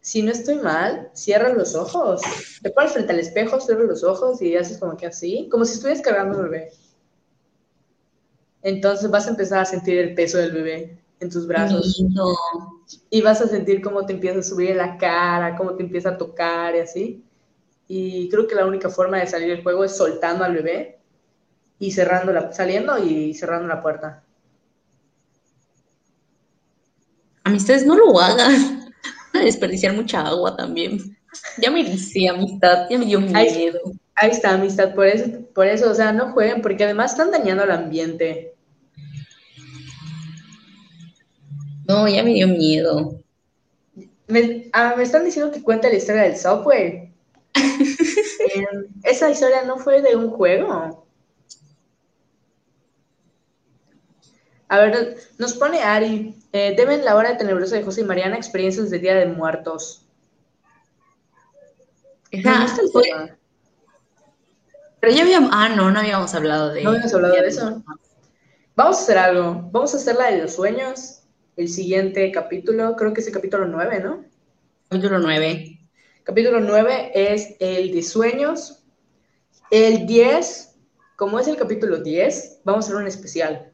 B: si no estoy mal, cierra los ojos. Te pones frente al espejo, cierras los ojos y haces como que así, como si estuvieras cargando un bebé. Entonces vas a empezar a sentir el peso del bebé en tus brazos y vas a sentir cómo te empieza a subir en la cara, cómo te empieza a tocar y así. Y creo que la única forma de salir del juego es soltando al bebé y cerrando la, saliendo y cerrando la puerta.
A: Amistades, no lo hagan. Van a desperdiciar mucha agua también. Ya me amistad, ya me dio miedo.
B: Ahí está, amistad, por eso, por eso, o sea, no jueguen porque además están dañando el ambiente.
A: No, ya me dio miedo.
B: Me, ah, me están diciendo que cuenta la historia del software. Eh, esa historia no fue de un juego. A ver, nos pone Ari, eh, deben la hora tenebrosa de José y Mariana experiencias de Día de Muertos.
A: Fue-
B: tema.
A: pero ya habíamos, ah, no, no habíamos hablado de.
B: No habíamos hablado de eso. Vamos a hacer algo. Vamos a hacer la de los sueños el siguiente capítulo, creo que es el capítulo 9, ¿no?
A: Capítulo 9.
B: Capítulo 9 es el de sueños. El 10, como es el capítulo 10, vamos a hacer un especial.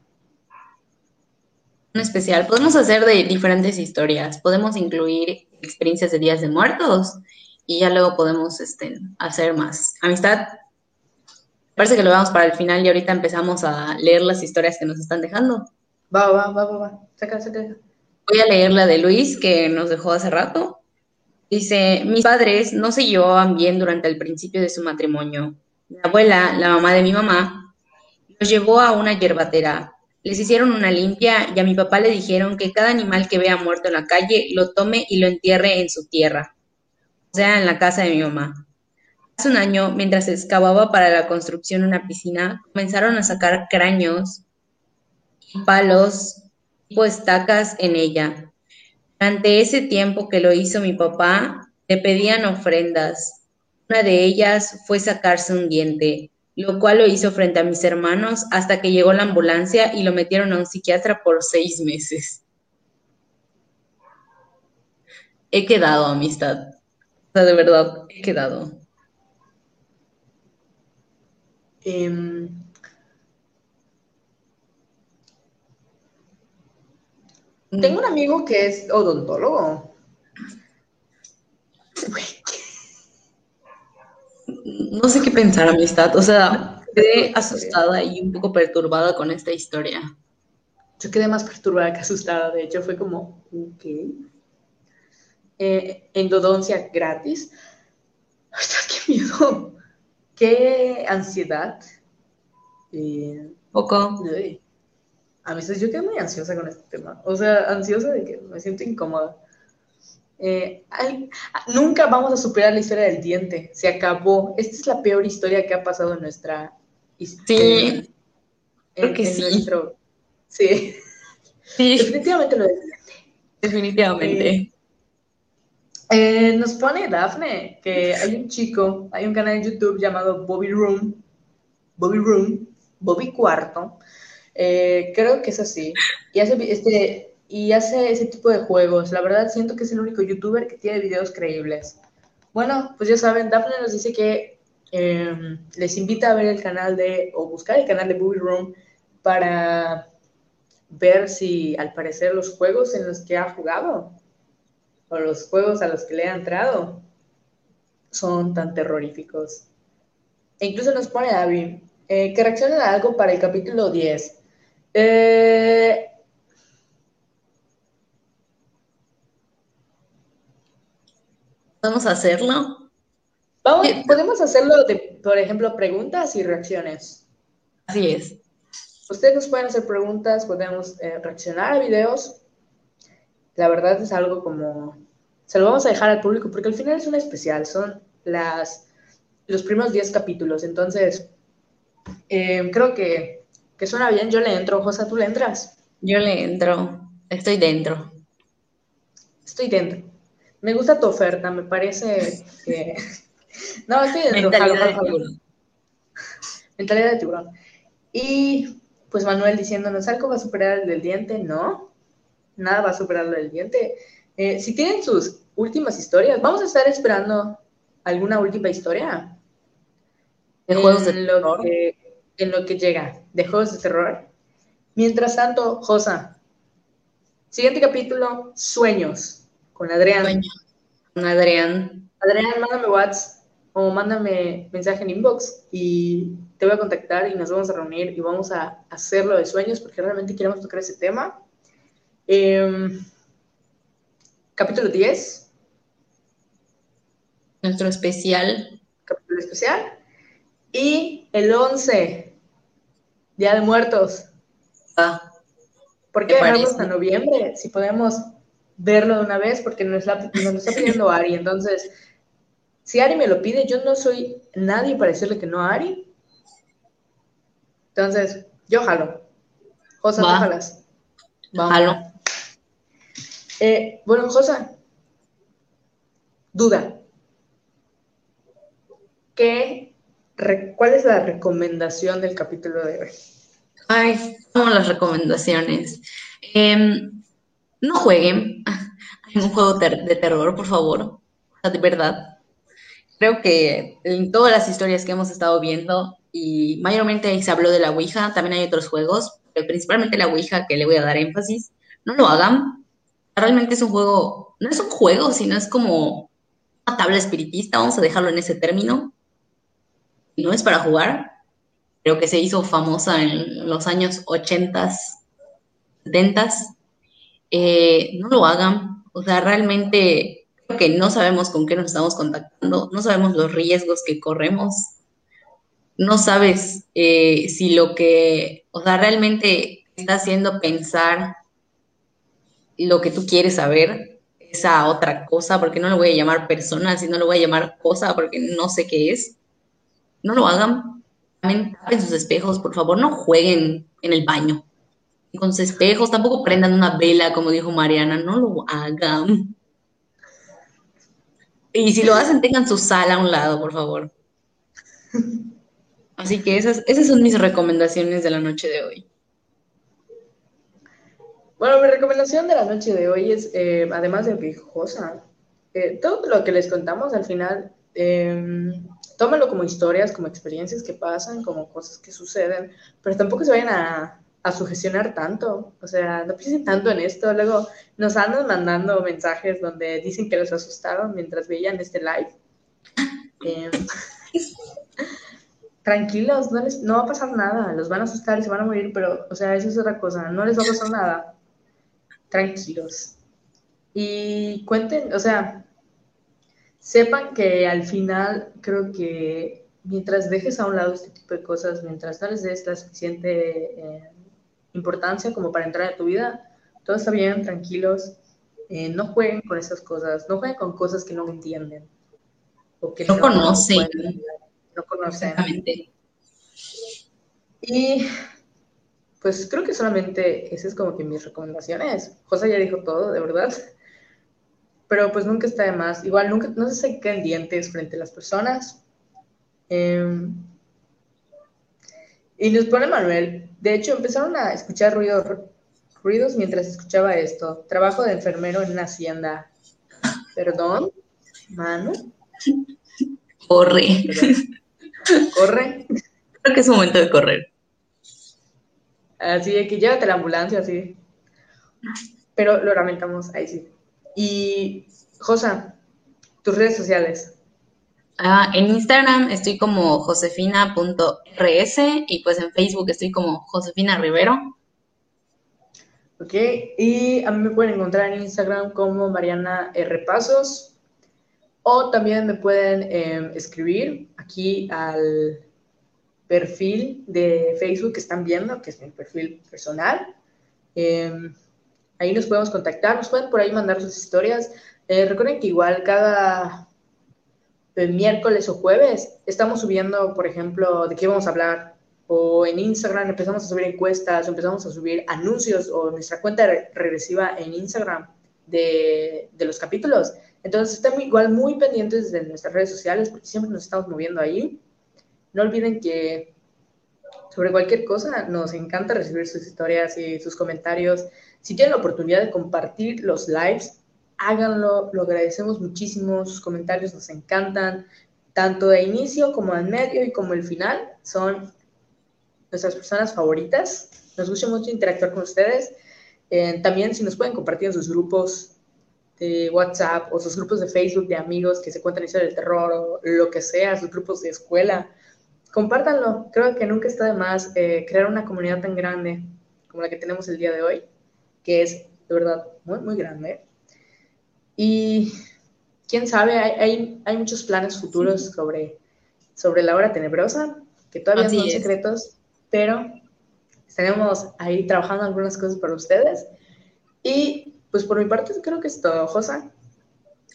A: Un especial. Podemos hacer de diferentes historias. Podemos incluir experiencias de días de muertos y ya luego podemos este, hacer más. Amistad. Parece que lo vamos para el final y ahorita empezamos a leer las historias que nos están dejando.
B: Va, va, va, va, va. Saca, saca.
A: Voy a leer la de Luis que nos dejó hace rato. Dice, mis padres no se llevaban bien durante el principio de su matrimonio. Mi abuela, la mamá de mi mamá, los llevó a una yerbatera. Les hicieron una limpia y a mi papá le dijeron que cada animal que vea muerto en la calle lo tome y lo entierre en su tierra, o sea, en la casa de mi mamá. Hace un año, mientras excavaba para la construcción una piscina, comenzaron a sacar cráneos palos tipo estacas en ella. Durante ese tiempo que lo hizo mi papá, le pedían ofrendas. Una de ellas fue sacarse un diente, lo cual lo hizo frente a mis hermanos hasta que llegó la ambulancia y lo metieron a un psiquiatra por seis meses. He quedado, amistad. O sea, de verdad, he quedado.
B: Em, Tengo un amigo que es odontólogo.
A: No sé qué pensar, amistad. O sea, quedé asustada y un poco perturbada con esta historia.
B: Yo quedé más perturbada que asustada. De hecho, fue como, ok. Eh, endodoncia gratis. ¡Qué miedo! ¡Qué ansiedad!
A: Eh, Poco.
B: A mí yo quedé muy ansiosa con este tema. O sea, ansiosa de que me siento incómoda. Eh, nunca vamos a superar la historia del diente. Se acabó. Esta es la peor historia que ha pasado en nuestra
A: historia. Sí. creo que sí.
B: sí. sí. Definitivamente lo diente.
A: Definitivamente.
B: Eh, eh, nos pone Dafne que hay un chico, hay un canal en YouTube llamado Bobby Room, Bobby Room, Bobby Cuarto, eh, creo que es así. Y hace, este, y hace ese tipo de juegos. La verdad, siento que es el único youtuber que tiene videos creíbles. Bueno, pues ya saben, Daphne nos dice que em, les invita a ver el canal de, o buscar el canal de Booby Room para ver si al parecer los juegos en los que ha jugado o los juegos a los que le ha entrado son tan terroríficos. E incluso nos pone David eh, que reaccione a algo para el capítulo 10. Eh,
A: ¿Podemos hacerlo?
B: Vamos, podemos hacerlo de, por ejemplo, preguntas y reacciones.
A: Así es.
B: Ustedes nos pueden hacer preguntas, podemos eh, reaccionar a videos. La verdad es algo como... Se lo vamos a dejar al público porque al final es un especial, son las, los primeros 10 capítulos. Entonces, eh, creo que que suena bien, yo le entro. Josa, ¿tú le entras?
A: Yo le entro. Estoy dentro.
B: Estoy dentro. Me gusta tu oferta, me parece que... No, estoy dentro.
A: Mentalidad de tiburón.
B: Mentalidad de tiburón. Y pues Manuel diciéndonos, ¿algo va a superar el del diente? No, nada va a superar el del diente. Eh, si tienen sus últimas historias, vamos a estar esperando alguna última historia.
A: De juegos de lo
B: en lo que llega de juegos de terror. Mientras tanto, Josa, siguiente capítulo, Sueños, con Adrián.
A: Con Adrián.
B: Adrián, mándame WhatsApp o mándame mensaje en inbox y te voy a contactar y nos vamos a reunir y vamos a hacerlo de sueños porque realmente queremos tocar ese tema. Em, capítulo 10.
A: Nuestro especial.
B: Capítulo especial. Y el 11, Día de Muertos.
A: Ah.
B: ¿Por qué dejarlo hasta noviembre? Si podemos verlo de una vez, porque nos, la, nos lo está pidiendo Ari. Entonces, si Ari me lo pide, yo no soy nadie para decirle que no a Ari. Entonces, yo jalo. Josa,
A: Va.
B: jalas.
A: Vamos. Jalo.
B: Eh, bueno, Josa, duda. ¿Qué ¿Cuál es la recomendación del capítulo de hoy?
A: Ay, como las recomendaciones. Em, no jueguen en un juego de terror, por favor. De verdad. Creo que en todas las historias que hemos estado viendo, y mayormente se habló de la Ouija, también hay otros juegos, pero principalmente la Ouija que le voy a dar énfasis, no lo hagan. Realmente es un juego, no es un juego, sino es como una tabla espiritista, vamos a dejarlo en ese término. No es para jugar, creo que se hizo famosa en los años 80, 70. Eh, no lo hagan, o sea, realmente creo que no sabemos con qué nos estamos contactando, no sabemos los riesgos que corremos, no sabes eh, si lo que, o sea, realmente está haciendo pensar lo que tú quieres saber esa otra cosa, porque no lo voy a llamar persona, sino lo voy a llamar cosa, porque no sé qué es. No lo hagan. También tapen sus espejos, por favor, no jueguen en el baño con sus espejos, tampoco prendan una vela, como dijo Mariana, no lo hagan. Y si lo hacen, tengan su sala a un lado, por favor. Así que esas, esas son mis recomendaciones de la noche de hoy.
B: Bueno, mi recomendación de la noche de hoy es, eh, además de viejosa, eh, todo lo que les contamos al final, eh, tómalo como historias, como experiencias que pasan, como cosas que suceden, pero tampoco se vayan a, a sugestionar tanto, o sea, no piensen tanto en esto. Luego nos andan mandando mensajes donde dicen que los asustaron mientras veían este live. Em, tranquilos, no, les, no va a pasar nada, los van a asustar y se van a morir, pero, o sea, eso es otra cosa, no les va a pasar nada tranquilos. Y cuenten, o sea, sepan que al final creo que mientras dejes a un lado este tipo de cosas, mientras no les des la suficiente eh, importancia como para entrar en tu vida, todo está bien, tranquilos. Eh, no jueguen con esas cosas, no jueguen con cosas que no entienden.
A: O que no, conocen.
B: No conocen. Y pues creo que solamente esas es como que mis recomendaciones. José ya dijo todo, de verdad. Pero pues nunca está de más. Igual nunca, no se saquen dientes frente a las personas. Em, y nos pone Manuel. De hecho, empezaron a escuchar ruidos, ruidos mientras escuchaba esto. Trabajo de enfermero en una hacienda. Perdón, Manu.
A: Corre.
B: Corre.
A: Creo que es momento de correr.
B: Así de que llévate la ambulancia, así. Pero lo lamentamos, ahí sí. Y, Josa, tus redes sociales.
A: Ah, en Instagram estoy como josefina.rs y pues en Facebook estoy como Josefina Rivero.
B: Ok, y a mí me pueden encontrar en Instagram como Mariana R. Pasos o también me pueden em, escribir aquí al perfil de Facebook que están viendo, que es mi perfil personal. Em, ahí nos podemos contactar, nos pueden por ahí mandar sus historias. Eh, recuerden que igual cada miércoles o jueves estamos subiendo, por ejemplo, de qué vamos a hablar. O en Instagram empezamos a subir encuestas, empezamos a subir anuncios o nuestra cuenta regresiva en Instagram de, de los capítulos. Entonces estén igual muy pendientes de nuestras redes sociales porque siempre nos estamos moviendo ahí. No olviden que sobre cualquier cosa nos encanta recibir sus historias y sus comentarios. Si tienen la oportunidad de compartir los lives, háganlo, lo agradecemos muchísimo, sus comentarios nos encantan, tanto de inicio como al medio y como el final, son nuestras personas favoritas. Nos gusta mucho interactuar con ustedes. Eh, también si nos pueden compartir en sus grupos de WhatsApp o sus grupos de Facebook de amigos que se cuentan historias de terror o lo que sea, sus grupos de escuela, compártanlo. Creo que nunca está de más eh, crear una comunidad tan grande como la que tenemos el día de hoy, que es de verdad muy, muy grande. Y quién sabe, hay, hay, muchos planes futuros sobre, sobre la hora tenebrosa, que todavía son secretos, pero estaremos ahí trabajando algunas cosas para ustedes. Y pues por mi parte creo que es todo, Josa.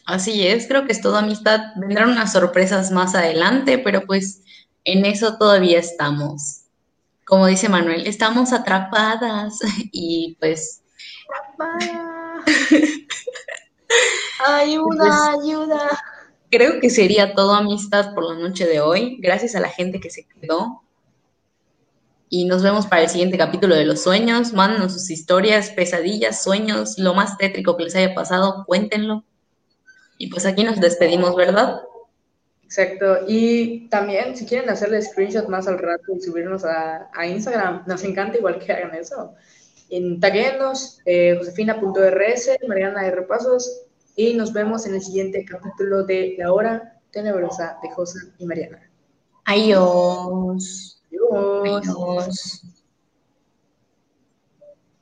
A: Así es, creo que es todo amistad. Vendrán unas sorpresas más adelante, pero pues en eso todavía estamos. Como dice Manuel, estamos atrapadas y pues...
B: ayuda, pues, ayuda.
A: Creo que sería todo amistad por la noche de hoy. Gracias a la gente que se quedó. y nos vemos para el siguiente capítulo de los sueños. Mándenos sus historias, pesadillas, sueños, lo más tétrico que les haya pasado, cuéntenlo. Y pues aquí nos despedimos, ¿verdad?
B: Exacto. Y también, si quieren hacerle screenshot más al rato y subirnos a, Instagram, nos encanta igual que hagan eso. En taguenos, eh, josefina.rs, Mariana de Repasos, y nos vemos en el siguiente capítulo de La Hora Tenebrosa de José y Mariana.
A: Adiós.
B: Adiós. Adiós.